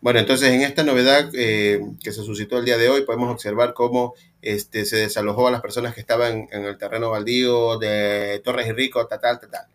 Bueno, entonces en esta novedad eh, que se suscitó el día de hoy podemos observar cómo este, se desalojó a las personas que estaban en el terreno baldío de Torres y Rico, tal, tal, tal.